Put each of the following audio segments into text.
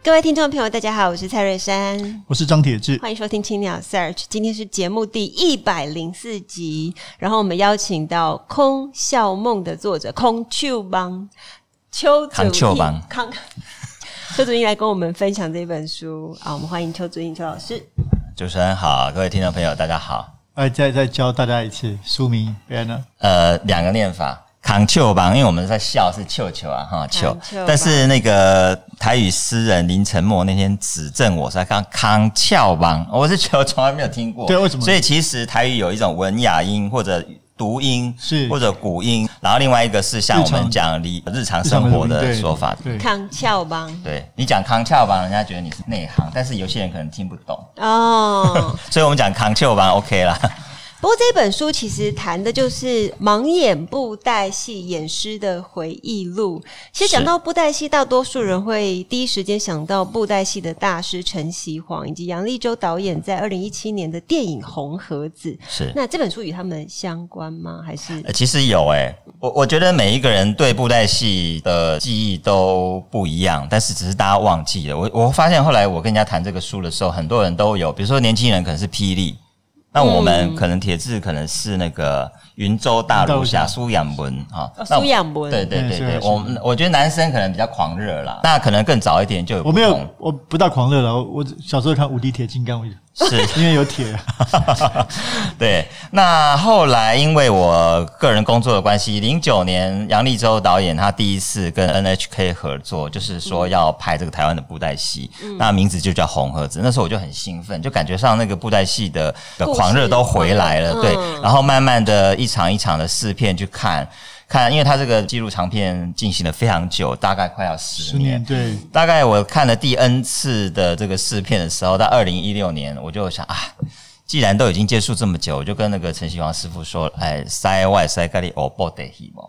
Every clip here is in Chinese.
各位听众朋友，大家好，我是蔡瑞山，我是张铁志，欢迎收听青鸟 Search。今天是节目第一百零四集，然后我们邀请到《空笑梦》的作者空秋邦邱祖荫康邱祖 英来跟我们分享这本书啊。我们欢迎邱祖英邱老师。主持人好，各位听众朋友大家好。哎，再再教大家一次书名，别呢？呃，两个念法。康丘吧，因为我们在笑是球球啊哈球，但是那个台语诗人林承默那天指正我说康康丘邦，我是觉得从来没有听过，对，为什么？所以其实台语有一种文雅音或者读音是。或者古音，然后另外一个是像我们讲日日常生活的说法，康丘邦，对你讲康丘邦，人家觉得你是内行，但是有些人可能听不懂。哦，所以我们讲康丘邦 OK 啦。不过这本书其实谈的就是盲眼布袋戏演师的回忆录。其实讲到布袋戏，大多数人会第一时间想到布袋戏的大师陈锡煌以及杨立州导演在二零一七年的电影《红盒子》。是那这本书与他们相关吗？还是？其实有诶、欸，我我觉得每一个人对布袋戏的记忆都不一样，但是只是大家忘记了。我我发现后来我跟人家谈这个书的时候，很多人都有，比如说年轻人可能是霹雳。那我们可能铁质可能是那个云州大儒侠苏养文啊，苏养文对对对对，我我觉得男生可能比较狂热啦，那可能更早一点就有。我没有，我不大狂热了，我小时候看无敌铁金刚。是 因为有铁，对。那后来因为我个人工作的关系，零九年杨立州导演他第一次跟 NHK 合作，就是说要拍这个台湾的布袋戏，嗯、那名字就叫《红盒子》。那时候我就很兴奋，就感觉上那个布袋戏的的狂热都回来了，对。然后慢慢的一场一场的试片去看。看，因为他这个纪录长片进行了非常久，大概快要十年。十年，对。大概我看了第 N 次的这个试片的时候，到二零一六年，我就想啊，既然都已经结束这么久，我就跟那个陈希煌师傅说，哎，塞外塞咖哩欧布袋戏嘛。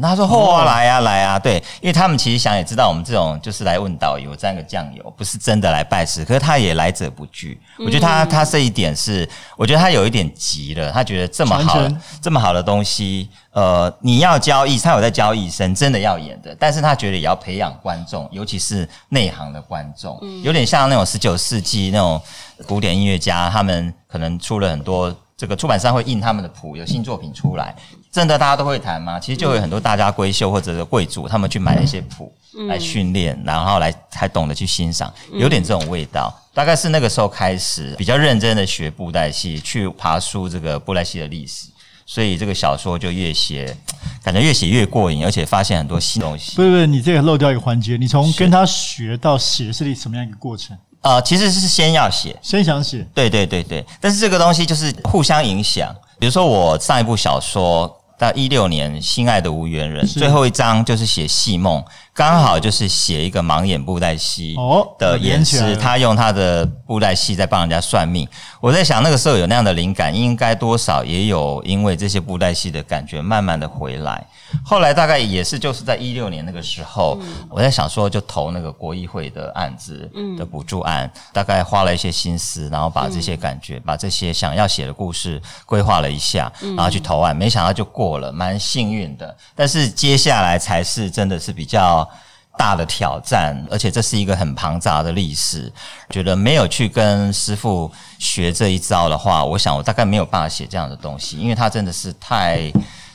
那他说：“嚯、哦，来啊，来啊！”对，因为他们其实想也知道，我们这种就是来问导游沾个酱油，不是真的来拜师。可是他也来者不拒。我觉得他他这一点是，我觉得他有一点急了。他觉得这么好这么好的东西，呃，你要教艺，他有在教艺生，真的要演的。但是他觉得也要培养观众，尤其是内行的观众，有点像那种十九世纪那种古典音乐家，他们可能出了很多。这个出版商会印他们的谱，有新作品出来，真的大家都会弹吗？其实就有很多大家闺秀或者是贵族，他们去买一些谱来训练，然后来才懂得去欣赏，有点这种味道。大概是那个时候开始比较认真的学布袋戏，去爬书这个布袋戏的历史，所以这个小说就越写，感觉越写越过瘾，而且发现很多新东西。不是不是，你这个漏掉一个环节，你从跟他学到写是什么样一个过程？呃，其实是先要写，先想写，对对对对。但是这个东西就是互相影响。比如说我上一部小说，到一六年《心爱的无缘人》，最后一章就是写戏梦。刚好就是写一个盲眼布袋戏的演师，他用他的布袋戏在帮人家算命。我在想那个时候有那样的灵感，应该多少也有因为这些布袋戏的感觉慢慢的回来。后来大概也是就是在一六年那个时候，我在想说就投那个国议会的案子的补助案，大概花了一些心思，然后把这些感觉，把这些想要写的故事规划了一下，然后去投案，没想到就过了，蛮幸运的。但是接下来才是真的是比较。大的挑战，而且这是一个很庞杂的历史。觉得没有去跟师傅学这一招的话，我想我大概没有办法写这样的东西，因为他真的是太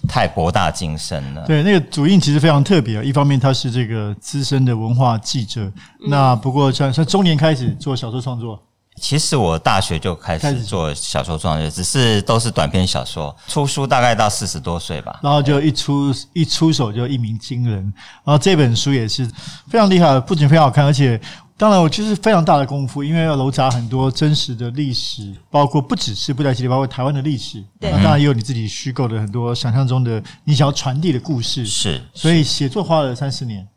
太博大精深了。对，那个主印其实非常特别，一方面他是这个资深的文化记者，嗯、那不过像像中年开始做小说创作。其实我大学就开始做小说创作，只是都是短篇小说。出书大概到四十多岁吧，然后就一出一出手就一鸣惊人。然后这本书也是非常厉害，不仅非常好看，而且当然，我就是非常大的功夫，因为要糅杂很多真实的历史，包括不只是布袋戏，包括台湾的历史。对，当然也有你自己虚构的很多想象中的你想要传递的故事。是，所以写作花了三四年，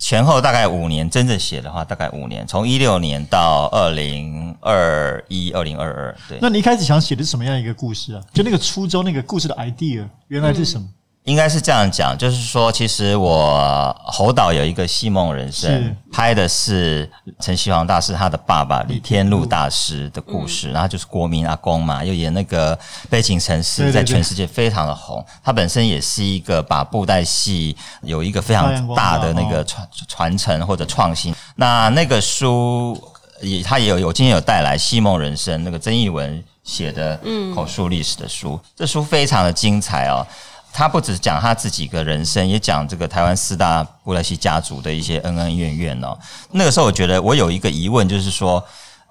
前后大概五年，真正写的话大概五年，从一六年到二零二一、二零二二。对，那你一开始想写的是什么样一个故事啊？就那个初衷，那个故事的 idea 原来是什么？应该是这样讲，就是说，其实我侯导有一个《戏梦人生》，拍的是陈锡煌大师他的爸爸李天禄大师的故事，然后就是国民阿公嘛，又演那个《悲情城市》，在全世界非常的红。他本身也是一个把布袋戏有一个非常大的那个传传承或者创新。那那个书也他也有，我今天有带来《戏梦人生》那个曾艺文写的口述历史的书，这书非常的精彩哦。他不只讲他自己个人生，也讲这个台湾四大布莱希家族的一些恩恩怨怨哦。那个时候，我觉得我有一个疑问，就是说，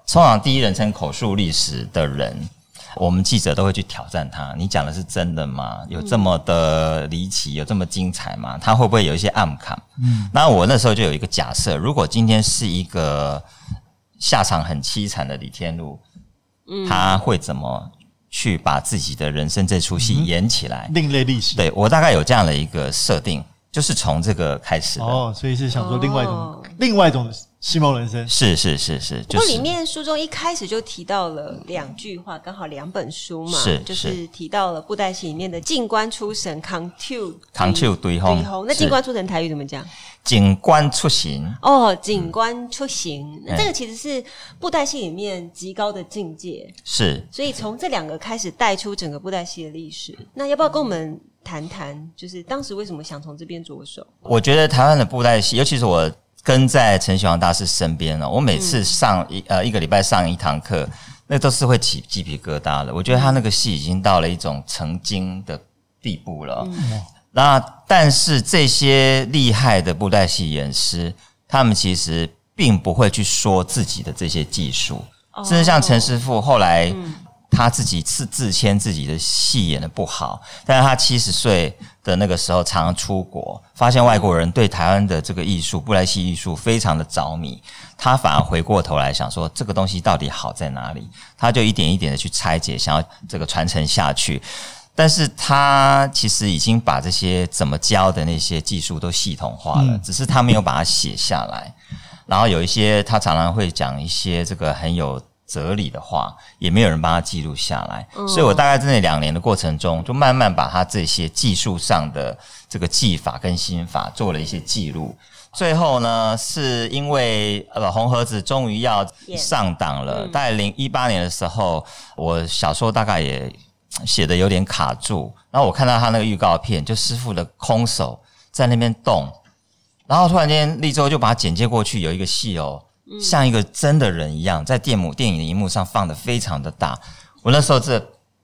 通常第一人称口述历史的人，我们记者都会去挑战他：你讲的是真的吗？有这么的离奇，有这么精彩吗？他会不会有一些暗坎？嗯，那我那时候就有一个假设：如果今天是一个下场很凄惨的李天禄，他会怎么？去把自己的人生这出戏演起来，嗯、另类历史。对，我大概有这样的一个设定，就是从这个开始的。哦，所以是想说另外一种，哦、另外一种戏梦人生。是是是是。不过里面书中一开始就提到了两句话，刚好两本书嘛，是就是提到了布袋戏里面的“静观出神”，扛 Q 扛 Q 对轰。那“静观出神”台语怎么讲？景观出行哦，景观出行，嗯、那这个其实是布袋戏里面极高的境界，是。所以从这两个开始带出整个布袋戏的历史。那要不要跟我们谈谈，就是当时为什么想从这边着手？我觉得台湾的布袋戏，尤其是我跟在陈锡煌大师身边哦，我每次上一呃一个礼拜上一堂课，那都是会起鸡皮疙瘩的。我觉得他那个戏已经到了一种成精的地步了。嗯。那但是这些厉害的布袋戏演师，他们其实并不会去说自己的这些技术，甚至像陈师傅后来他自己是自谦自己的戏演的不好，但是他七十岁的那个时候常常出国，发现外国人对台湾的这个艺术布莱希艺术非常的着迷，他反而回过头来想说这个东西到底好在哪里，他就一点一点的去拆解，想要这个传承下去。但是他其实已经把这些怎么教的那些技术都系统化了，只是他没有把它写下来。然后有一些他常常会讲一些这个很有哲理的话，也没有人帮他记录下来。所以我大概在那两年的过程中，就慢慢把他这些技术上的这个技法跟心法做了一些记录。最后呢，是因为呃红盒子终于要上档了，大概零一八年的时候，我小说大概也。写的有点卡住，然后我看到他那个预告片，就师傅的空手在那边动，然后突然间立州就把它剪接过去，有一个戏哦，像一个真的人一样，在电幕电影的荧幕上放的非常的大，我那时候这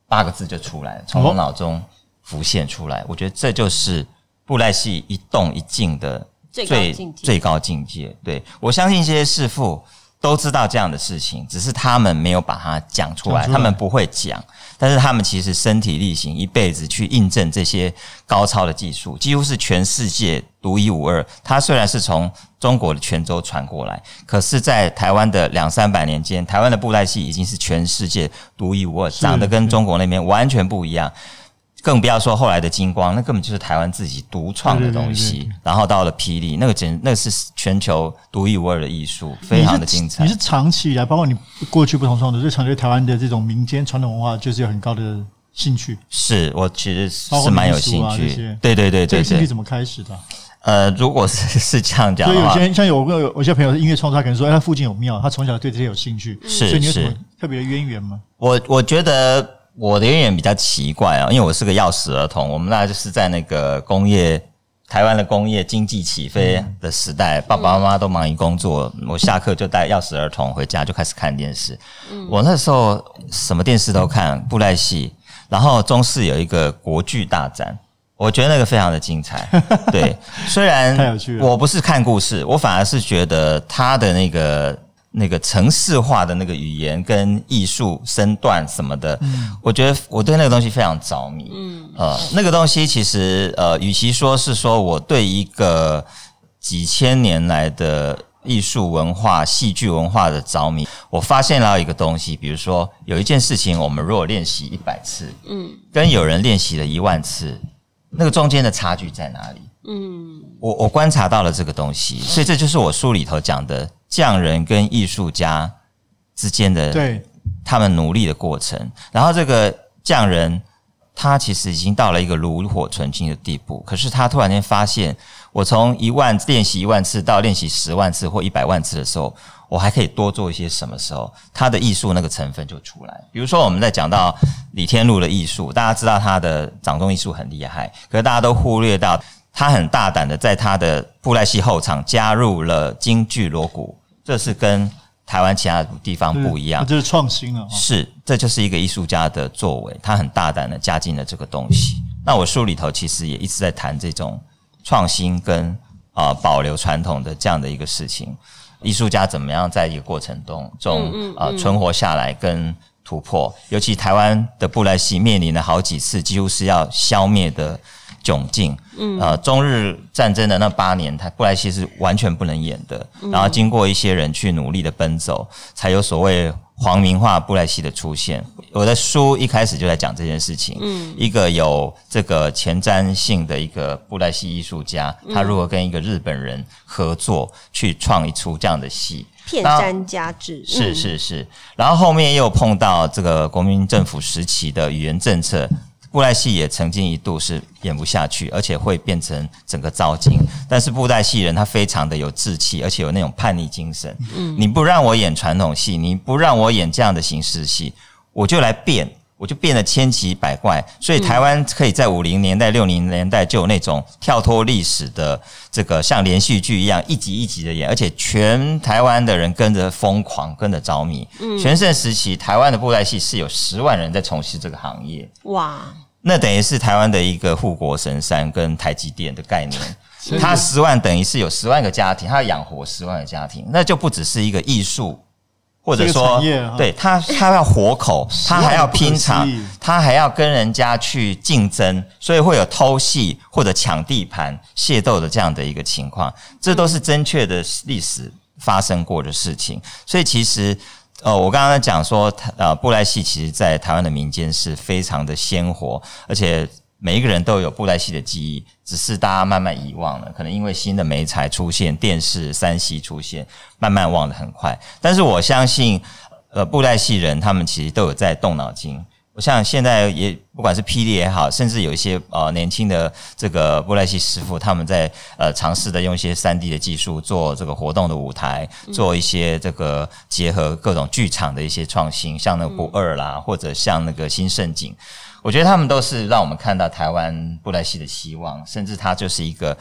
八个字就出来了，从我脑中浮现出来，我觉得这就是布赖戏一动一静的最最高境界。对，我相信这些师傅都知道这样的事情，只是他们没有把它讲出来，他们不会讲。但是他们其实身体力行一辈子去印证这些高超的技术，几乎是全世界独一无二。它虽然是从中国的泉州传过来，可是，在台湾的两三百年间，台湾的布袋戏已经是全世界独一无二，长得跟中国那边完全不一样。更不要说后来的金光，那根本就是台湾自己独创的东西。对对对对，然后到了霹雳，那个简那个是全球独一无二的艺术，非常的精彩。你是，长期以来，包括你过去不同创作，对长对台湾的这种民间传统文化，就是有很高的兴趣。是我其实是蛮有兴趣。对对对对对。这兴趣怎么开始的？呃，如果是是这样讲的话，所以有些像有有有些朋友是音乐创作，他可能说，哎，他附近有庙，他从小对这些有兴趣。是，所以你有什么特别的渊源吗？我我觉得。我的渊源比较奇怪啊，因为我是个钥匙儿童。我们那就是在那个工业，台湾的工业经济起飞的时代，爸爸妈妈都忙于工作，我下课就带钥匙儿童回家就开始看电视。我那时候什么电视都看，布袋戏，然后中视有一个国剧大展，我觉得那个非常的精彩。对，虽然我不是看故事，我反而是觉得他的那个。那个城市化的那个语言跟艺术身段什么的，嗯，我觉得我对那个东西非常着迷。嗯，呃，那个东西其实呃，与其说是说我对一个几千年来的艺术文化、戏剧文化的着迷，我发现了一个东西，比如说有一件事情，我们如果练习一百次，嗯，跟有人练习了一万次，那个中间的差距在哪里？嗯，我我观察到了这个东西，所以这就是我书里头讲的匠人跟艺术家之间的对他们努力的过程。然后这个匠人他其实已经到了一个炉火纯青的地步，可是他突然间发现，我从一万练习一万次到练习十万次或一百万次的时候，我还可以多做一些什么时候，他的艺术那个成分就出来。比如说我们在讲到李天禄的艺术，大家知道他的掌中艺术很厉害，可是大家都忽略到。他很大胆的在他的布袋戏后场加入了京剧锣鼓，这是跟台湾其他地方不一样，这是创新啊。是，这就是一个艺术家的作为，他很大胆的加进了这个东西。那我书里头其实也一直在谈这种创新跟啊、呃、保留传统的这样的一个事情。艺术家怎么样在一个过程中中啊、呃、存活下来跟突破？尤其台湾的布袋戏面临了好几次几乎是要消灭的。窘境，嗯，呃，中日战争的那八年，他布莱希是完全不能演的。然后经过一些人去努力的奔走，才有所谓皇民化布莱希的出现。我的书一开始就在讲这件事情。嗯，一个有这个前瞻性的一个布莱希艺术家，他如何跟一个日本人合作去创一出这样的戏，片山加治，是是是。然后后面又碰到这个国民政府时期的语言政策。布袋戏也曾经一度是演不下去，而且会变成整个糟金。但是布袋戏人他非常的有志气，而且有那种叛逆精神。嗯，你不让我演传统戏，你不让我演这样的形式戏，我就来变，我就变得千奇百怪。所以台湾可以在五零年代、六零年代就有那种跳脱历史的这个像连续剧一样一集一集的演，而且全台湾的人跟着疯狂，跟着着迷。嗯，全盛时期台湾的布袋戏是有十万人在从事这个行业。哇！那等于是台湾的一个护国神山跟台积电的概念，它十万等于是有十万个家庭，它要养活十万个家庭，那就不只是一个艺术，或者说，对它，它要活口，它还要拼场，它还要跟人家去竞争，所以会有偷戏或者抢地盘、械斗的这样的一个情况，这都是正确的历史发生过的事情，所以其实。哦，我刚刚讲说，呃，布袋戏其实在台湾的民间是非常的鲜活，而且每一个人都有布袋戏的记忆，只是大家慢慢遗忘了，可能因为新的媒材出现，电视、三 C 出现，慢慢忘得很快。但是我相信，呃，布袋戏人他们其实都有在动脑筋。我像现在也不管是霹雳也好，甚至有一些呃年轻的这个布莱西师傅，他们在呃尝试的用一些三 D 的技术做这个活动的舞台，做一些这个结合各种剧场的一些创新，像那个不二啦，或者像那个新盛景，我觉得他们都是让我们看到台湾布莱西的希望，甚至它就是一个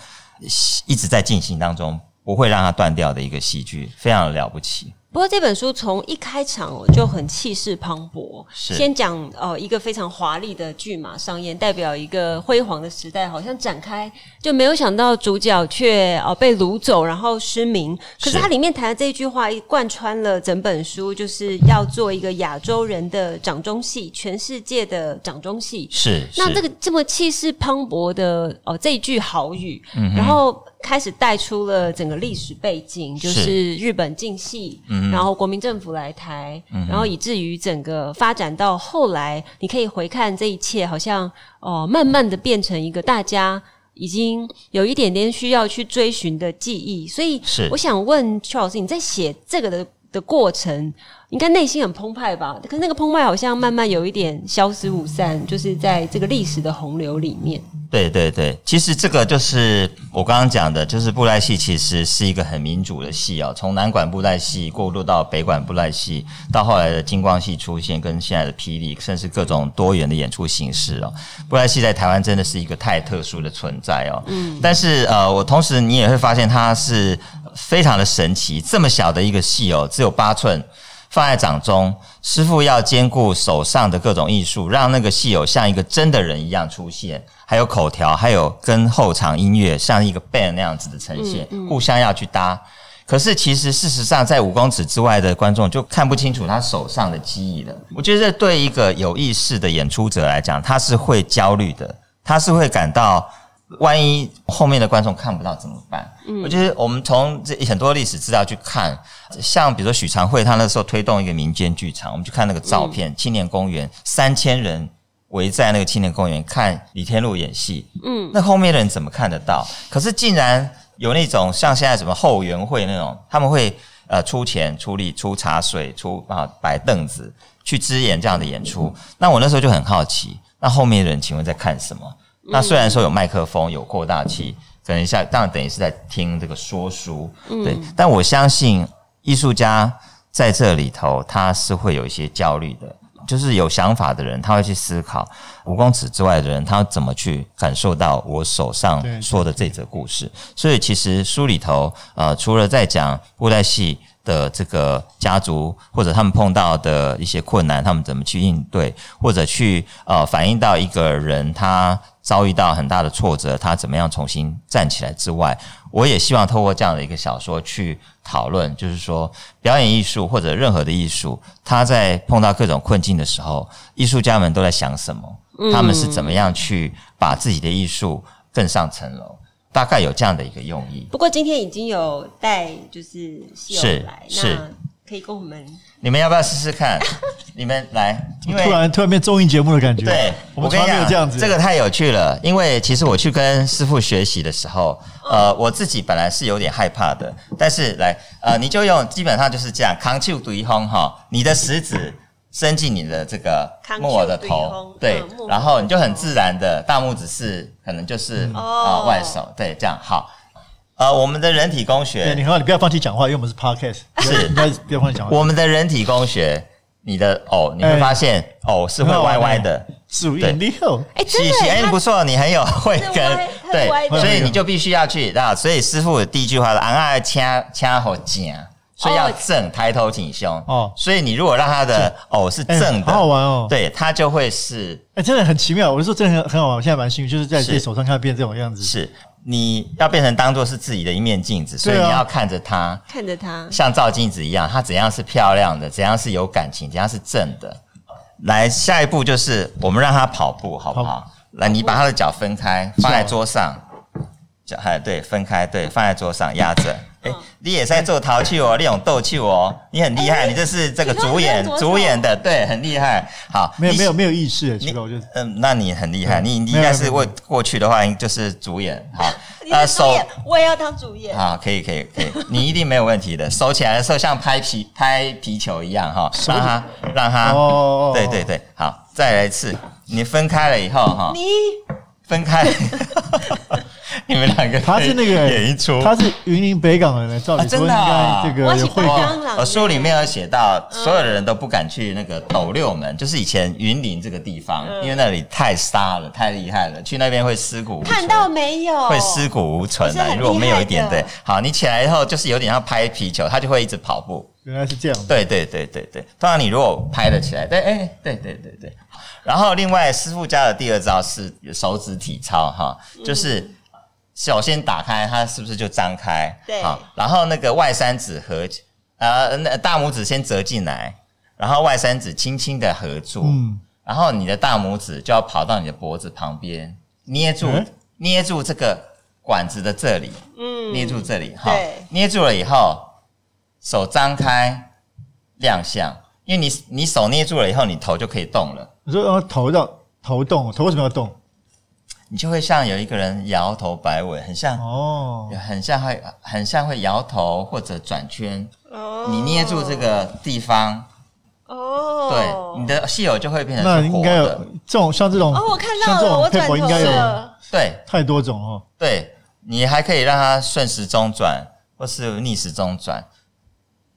一直在进行当中，不会让它断掉的一个戏剧，非常了不起。不过这本书从一开场就很气势磅礴，先讲呃一个非常华丽的剧马上演，代表一个辉煌的时代，好像展开就没有想到主角却呃被掳走，然后失明。可是它里面谈的这一句话贯穿了整本书，就是要做一个亚洲人的掌中戏，全世界的掌中戏。是，那这个这么气势磅礴的哦、呃、这一句豪语，嗯、然后。开始带出了整个历史背景，就是日本进戏，嗯、然后国民政府来台，嗯、然后以至于整个发展到后来，你可以回看这一切，好像哦、呃，慢慢的变成一个大家已经有一点点需要去追寻的记忆。所以，我想问邱老师，你在写这个的的过程，应该内心很澎湃吧？可是那个澎湃好像慢慢有一点消失无散，就是在这个历史的洪流里面。对对对，其实这个就是我刚刚讲的，就是布袋戏其实是一个很民主的戏哦。从南管布袋戏过渡到北管布袋戏，到后来的金光戏出现，跟现在的霹雳，甚至各种多元的演出形式哦。布袋戏在台湾真的是一个太特殊的存在哦。嗯。但是呃，我同时你也会发现它是非常的神奇，这么小的一个戏哦，只有八寸。放在掌中，师傅要兼顾手上的各种艺术，让那个戏偶像一个真的人一样出现，还有口条，还有跟后场音乐像一个 band 那样子的呈现，嗯嗯、互相要去搭。可是其实事实上，在五公尺之外的观众就看不清楚他手上的技艺了。我觉得这对一个有意识的演出者来讲，他是会焦虑的，他是会感到万一后面的观众看不到怎么办？嗯，我觉得我们从这很多历史资料去看，像比如说许长惠他那时候推动一个民间剧场，我们去看那个照片，嗯、青年公园三千人围在那个青年公园看李天禄演戏，嗯，那后面的人怎么看得到？可是竟然有那种像现在什么后援会那种，他们会呃出钱出力出茶水出啊摆凳子去支援这样的演出。那我那时候就很好奇，那后面的人请问在看什么？那虽然说有麦克风，有扩大器，等一下，当然等于是在听这个说书，对。但我相信艺术家在这里头，他是会有一些焦虑的，就是有想法的人，他会去思考五公尺之外的人，他怎么去感受到我手上说的这则故事。所以其实书里头，呃，除了在讲布袋戏的这个家族或者他们碰到的一些困难，他们怎么去应对，或者去呃反映到一个人他。遭遇到很大的挫折，他怎么样重新站起来之外，我也希望透过这样的一个小说去讨论，就是说表演艺术或者任何的艺术，他在碰到各种困境的时候，艺术家们都在想什么？他们是怎么样去把自己的艺术更上层楼？大概有这样的一个用意。不过今天已经有带就是戏友来，是，可以跟我们。你们要不要试试看？你们来，因为突然突然变综艺节目的感觉。对，我们从来没有这样子，这个太有趣了。因为其实我去跟师傅学习的时候，呃，我自己本来是有点害怕的。但是来，呃，你就用，基本上就是这样，扛起对方哈，你的食指伸进你的这个木偶的头，对，然后你就很自然的，大拇指是可能就是啊外手，对，这样好。呃，我们的人体工学，你好，你不要放弃讲话，因为我们是 podcast，是，不要不要放弃讲话。我们的人体工学，你的偶，你会发现偶是会歪歪的，主音立后，哎，真的，哎，不错，你很有慧根，对，所以你就必须要去啊。所以师傅的第一句话是：昂啊，掐掐好紧，所以要正，抬头挺胸。哦，所以你如果让他的偶是正的，好好玩哦，对，他就会是，哎，真的很奇妙。我就说真的很很好玩，我现在蛮幸运，就是在自己手上看到变这种样子，是。你要变成当做是自己的一面镜子，所以你要看着它，看着它，像照镜子一样，它怎样是漂亮的，怎样是有感情，怎样是正的。来，下一步就是我们让它跑步，好不好？跑来，你把他的脚分开，放在桌上，脚还对，分开，对，放在桌上压着。哎、欸，你也在做淘气哦，那种逗气哦，你很厉害，欸、你这是这个主演主演的，对，很厉害。好，没有没有没有意识，你嗯、呃，那你很厉害，你你应该是为过去的话，就是主演。好，呃，手我也要当主演。好，可以可以可以，你一定没有问题的。收起来的时候像拍皮 拍皮球一样哈，让它让它哦，对对对，好，再来一次，你分开了以后哈，你分开。你们两个他是那个演一出，他是云林北港人，照理说应该这个会。我书里面有写到，所有的人都不敢去那个斗六门，就是以前云林这个地方，因为那里太沙了，太厉害了，去那边会尸骨无存。看到没有？会尸骨无存的。如果没有一点对，好，你起来以后就是有点像拍皮球，他就会一直跑步。原来是这样。对对对对对，当然你如果拍得起来，对，哎，对对对对。然后另外师傅家的第二招是手指体操哈，就是。首先打开，它是不是就张开？对，好，然后那个外三指合，呃，那大拇指先折进来，然后外三指轻轻的合住，嗯，然后你的大拇指就要跑到你的脖子旁边，捏住，嗯、捏住这个管子的这里，嗯，捏住这里，哈对，捏住了以后，手张开亮相，因为你你手捏住了以后，你头就可以动了。你说头要头动，头为什么要动？你就会像有一个人摇头摆尾，很像哦，很像会很像会摇头或者转圈。哦，你捏住这个地方，哦，对，你的戏友就会变成那应该有这种像这种哦，我看到了，我转头应该有对，太多种哦。对，你还可以让它顺时钟转，或是逆时钟转，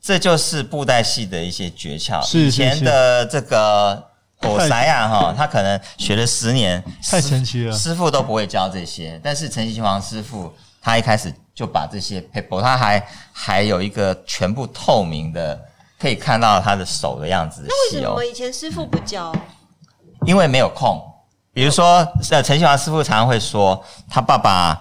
这就是布袋戏的一些诀窍。以前的这个。我塞啊哈，他可能学了十年，太神奇了，师傅都不会教这些。但是陈其煌师傅，他一开始就把这些 paper，，他还还有一个全部透明的，可以看到他的手的样子的。那为什么以前师傅不教？因为没有空。比如说，呃，陈其煌师傅常常会说，他爸爸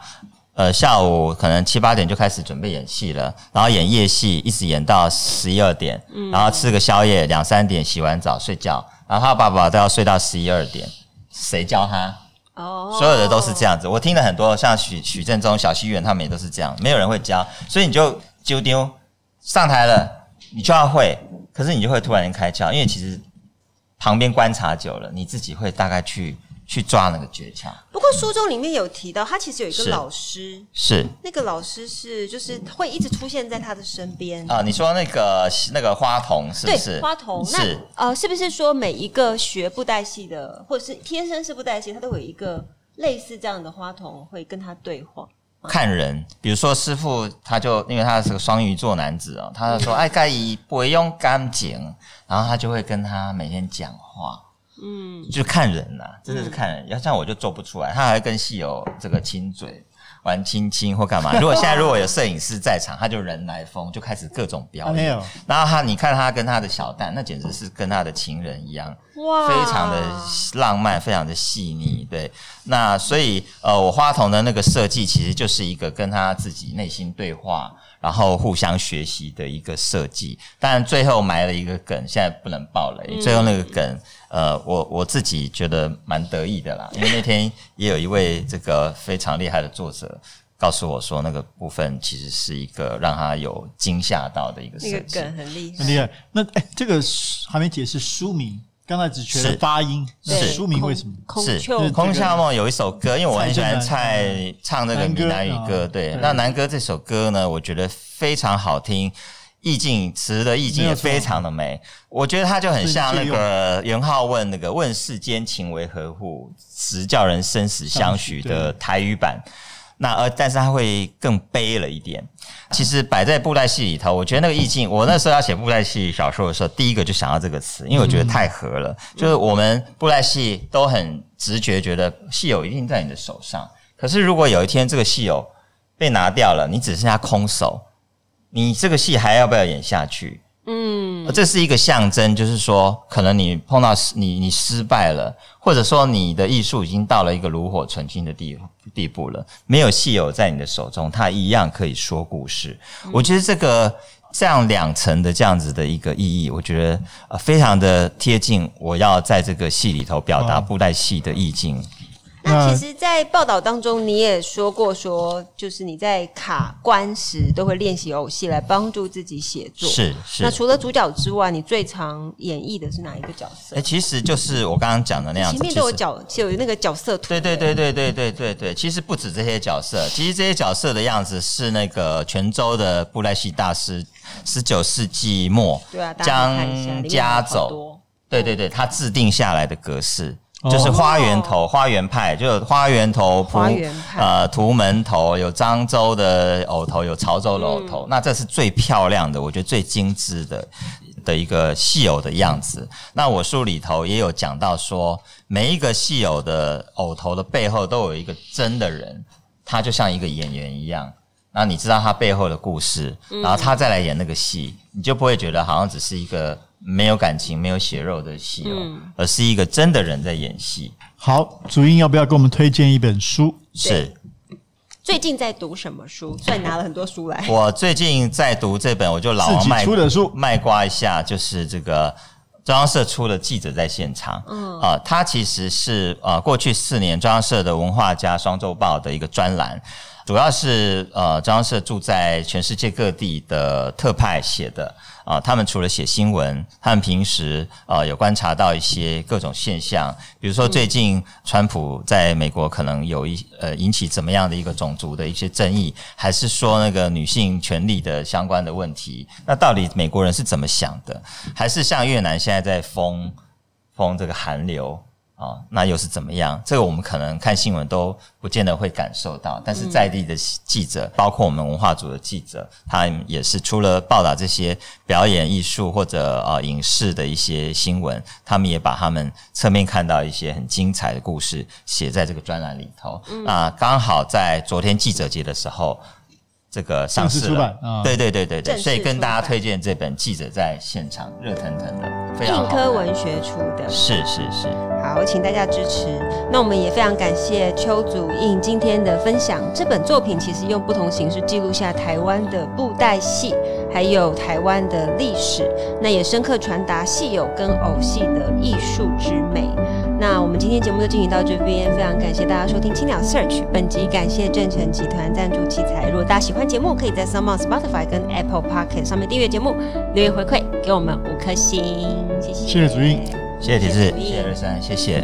呃下午可能七八点就开始准备演戏了，然后演夜戏，一直演到十一二点，然后吃个宵夜，两三点洗完澡睡觉。然后他爸爸都要睡到十一二点，谁教他？哦，所有的都是这样子。我听了很多，像许许正中、小西元他们也都是这样，没有人会教，所以你就丢丢上台了，你就要会，可是你就会突然间开窍，因为其实旁边观察久了，你自己会大概去。去抓那个诀窍。不过书中里面有提到，他其实有一个老师，是，是那个老师是就是会一直出现在他的身边啊。你说那个那个花童是不是？对，花童是那呃，是不是说每一个学布袋戏的，或者是天生是布袋戏，他都有一个类似这样的花童会跟他对话？看人，比如说师傅，他就因为他是个双鱼座男子哦，他就说哎，该以不会用干净，然后他就会跟他每天讲话。嗯，就是看人呐、啊，真的是看人。要像我就做不出来，他还会跟戏友这个亲嘴、玩亲亲或干嘛。如果现在如果有摄影师在场，他就人来疯，就开始各种表演。啊、然后他，你看他跟他的小蛋，那简直是跟他的情人一样，哇，非常的浪漫，非常的细腻。对，那所以呃，我花童的那个设计其实就是一个跟他自己内心对话。然后互相学习的一个设计，但最后埋了一个梗，现在不能爆雷。最后那个梗，呃，我我自己觉得蛮得意的啦，因为那天也有一位这个非常厉害的作者告诉我说，那个部分其实是一个让他有惊吓到的一个设计。那个梗很厉害，很厉害。那哎，这个还没解释书名。刚才只学了发音，是。书名为什么？是《空夏梦》有一首歌，因为我很喜欢蔡唱那个闽南语歌。对，那南歌这首歌呢，我觉得非常好听，意境词的意境也非常的美。我觉得它就很像那个元好问那个“问世间情为何物，直叫人生死相许”的台语版。那呃，但是它会更悲了一点。其实摆在布袋戏里头，我觉得那个意境，我那时候要写布袋戏小说的时候，第一个就想到这个词，因为我觉得太合了。就是我们布袋戏都很直觉觉得戏友一定在你的手上，可是如果有一天这个戏友被拿掉了，你只剩下空手，你这个戏还要不要演下去？嗯，这是一个象征，就是说，可能你碰到你你失败了，或者说你的艺术已经到了一个炉火纯青的地地步了，没有戏友在你的手中，他一样可以说故事。嗯、我觉得这个这样两层的这样子的一个意义，我觉得呃非常的贴近我要在这个戏里头表达布袋戏的意境。那其实，在报道当中，你也说过，说就是你在卡关时都会练习偶戏来帮助自己写作。是是。那除了主角之外，你最常演绎的是哪一个角色？哎、欸，其实就是我刚刚讲的那样子。前面都有角，就有那个角色图。对对对对对对对对。其实不止这些角色，其实这些角色的样子是那个泉州的布袋戏大师，十九世纪末对啊江家走。对对对，他制定下来的格式。就是花园头、哦、花园派，就有花园头、蒲呃图门头，有漳州的偶头，有潮州的偶头。嗯、那这是最漂亮的，我觉得最精致的的一个戏偶的样子。那我书里头也有讲到说，每一个戏偶的偶头的背后都有一个真的人，他就像一个演员一样。那你知道他背后的故事，然后他再来演那个戏，你就不会觉得好像只是一个。没有感情、没有血肉的戏哦，嗯、而是一个真的人在演戏。好，竹英要不要给我们推荐一本书？是。最近在读什么书？所以拿了很多书来。我最近在读这本，我就老王卖出的书卖瓜一下，就是这个中央社出的《记者在现场》。嗯啊，它其实是呃过去四年中央社的文化家双周报的一个专栏。主要是呃，中央社住在全世界各地的特派写的啊、呃，他们除了写新闻，他们平时啊有观察到一些各种现象，比如说最近川普在美国可能有一呃引起怎么样的一个种族的一些争议，还是说那个女性权利的相关的问题，那到底美国人是怎么想的？还是像越南现在在封封这个韩流？啊、哦，那又是怎么样？这个我们可能看新闻都不见得会感受到，但是在地的记者，嗯、包括我们文化组的记者，他也是除了报道这些表演艺术或者啊、呃、影视的一些新闻，他们也把他们侧面看到一些很精彩的故事写在这个专栏里头。嗯、那刚好在昨天记者节的时候。这个上市了，嗯、对对对对对，所以跟大家推荐这本《记者在现场》，热腾腾的，非常好。印刻文学出的，是是是。好，请大家支持。那我们也非常感谢邱祖印今天的分享。这本作品其实用不同形式记录下台湾的布袋戏，还有台湾的历史，那也深刻传达戏友跟偶戏的艺术之美。那我们今天节目就进行到这边，非常感谢大家收听青鸟 Search。本集感谢正成集团赞助器材。如果大家喜欢节目，可以在 s o m e o n Spotify 跟 Apple Podcast 上面订阅节目，留言回馈给我们五颗星，谢谢。谢谢主印，谢谢提示，谢谢二三，谢谢。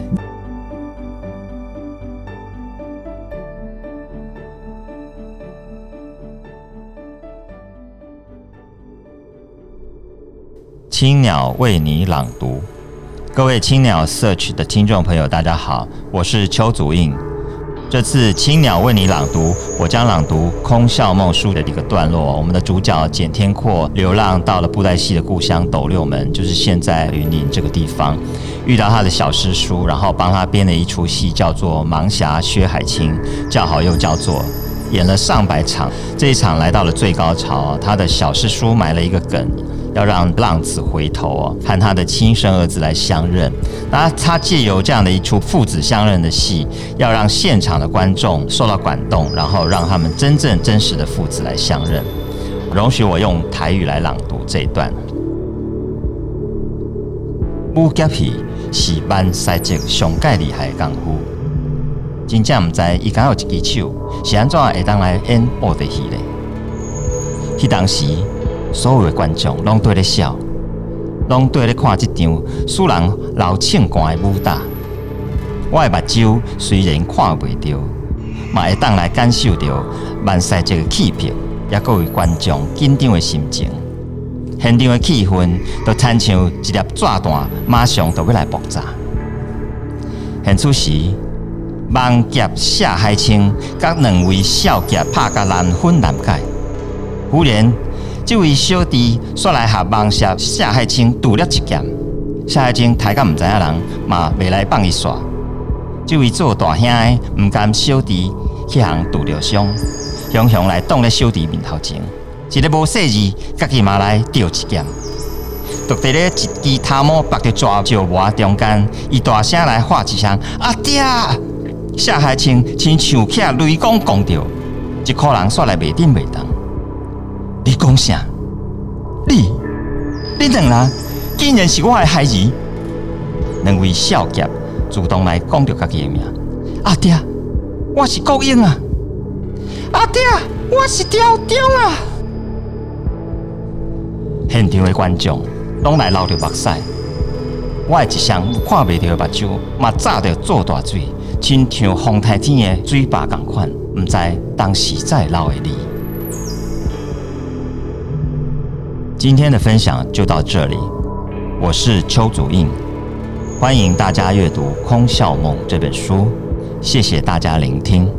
青鸟为你朗读。各位青鸟 Search 的听众朋友，大家好，我是邱祖印。这次青鸟为你朗读，我将朗读《空笑梦》书的一个段落。我们的主角简天阔流浪到了布袋戏的故乡斗六门，就是现在云林这个地方，遇到他的小师叔，然后帮他编了一出戏，叫做《盲侠薛海清》，叫好又叫座，演了上百场。这一场来到了最高潮，他的小师叔埋了一个梗。要让浪子回头哦，和他的亲生儿子来相认。那他借由这样的一出父子相认的戏，要让现场的观众受到感动，然后让他们真正真实的父子来相认。容许我用台语来朗读这一段。武侠戏是万赛者上盖厉害的功夫，真正唔知伊敢有一支手是安怎会当来演布袋戏嘞？迄当时。所有的观众拢对咧笑，拢对咧看这场使人流庆光的武打。我的目睭虽然看袂到，嘛会当来感受到万赛这个气魄，也各位观众紧张的心情。现场的气氛都亲像一粒炸弹，马上就要来爆炸。现此时，盲侠薛海清甲两位小侠拍甲难分难解，忽然。这位小弟说来和盲侠薛海清赌了一剑，薛海清大概唔知影人嘛，未来帮伊耍。这位做大兄的唔甘小弟去行赌了伤，雄雄来挡在小弟面头前，一个无细字，家己嘛来丢一剑，独在咧一支头毛拔着抓石磨中间，伊大声来喊一声阿爹！薛海清亲像起雷公讲着，一个人煞来袂顶袂当。你讲啥？你你两人竟然是我的孩儿？两位小侠主动来讲着家己的名。阿爹，我是国英啊！阿爹，我是刁忠啊！现场的观众拢来流着目屎，我一双看袂到的目睭嘛炸着做大水，亲像风台天的水坝共款，毋知当时在流的泪。今天的分享就到这里，我是邱祖印，欢迎大家阅读《空笑梦》这本书，谢谢大家聆听。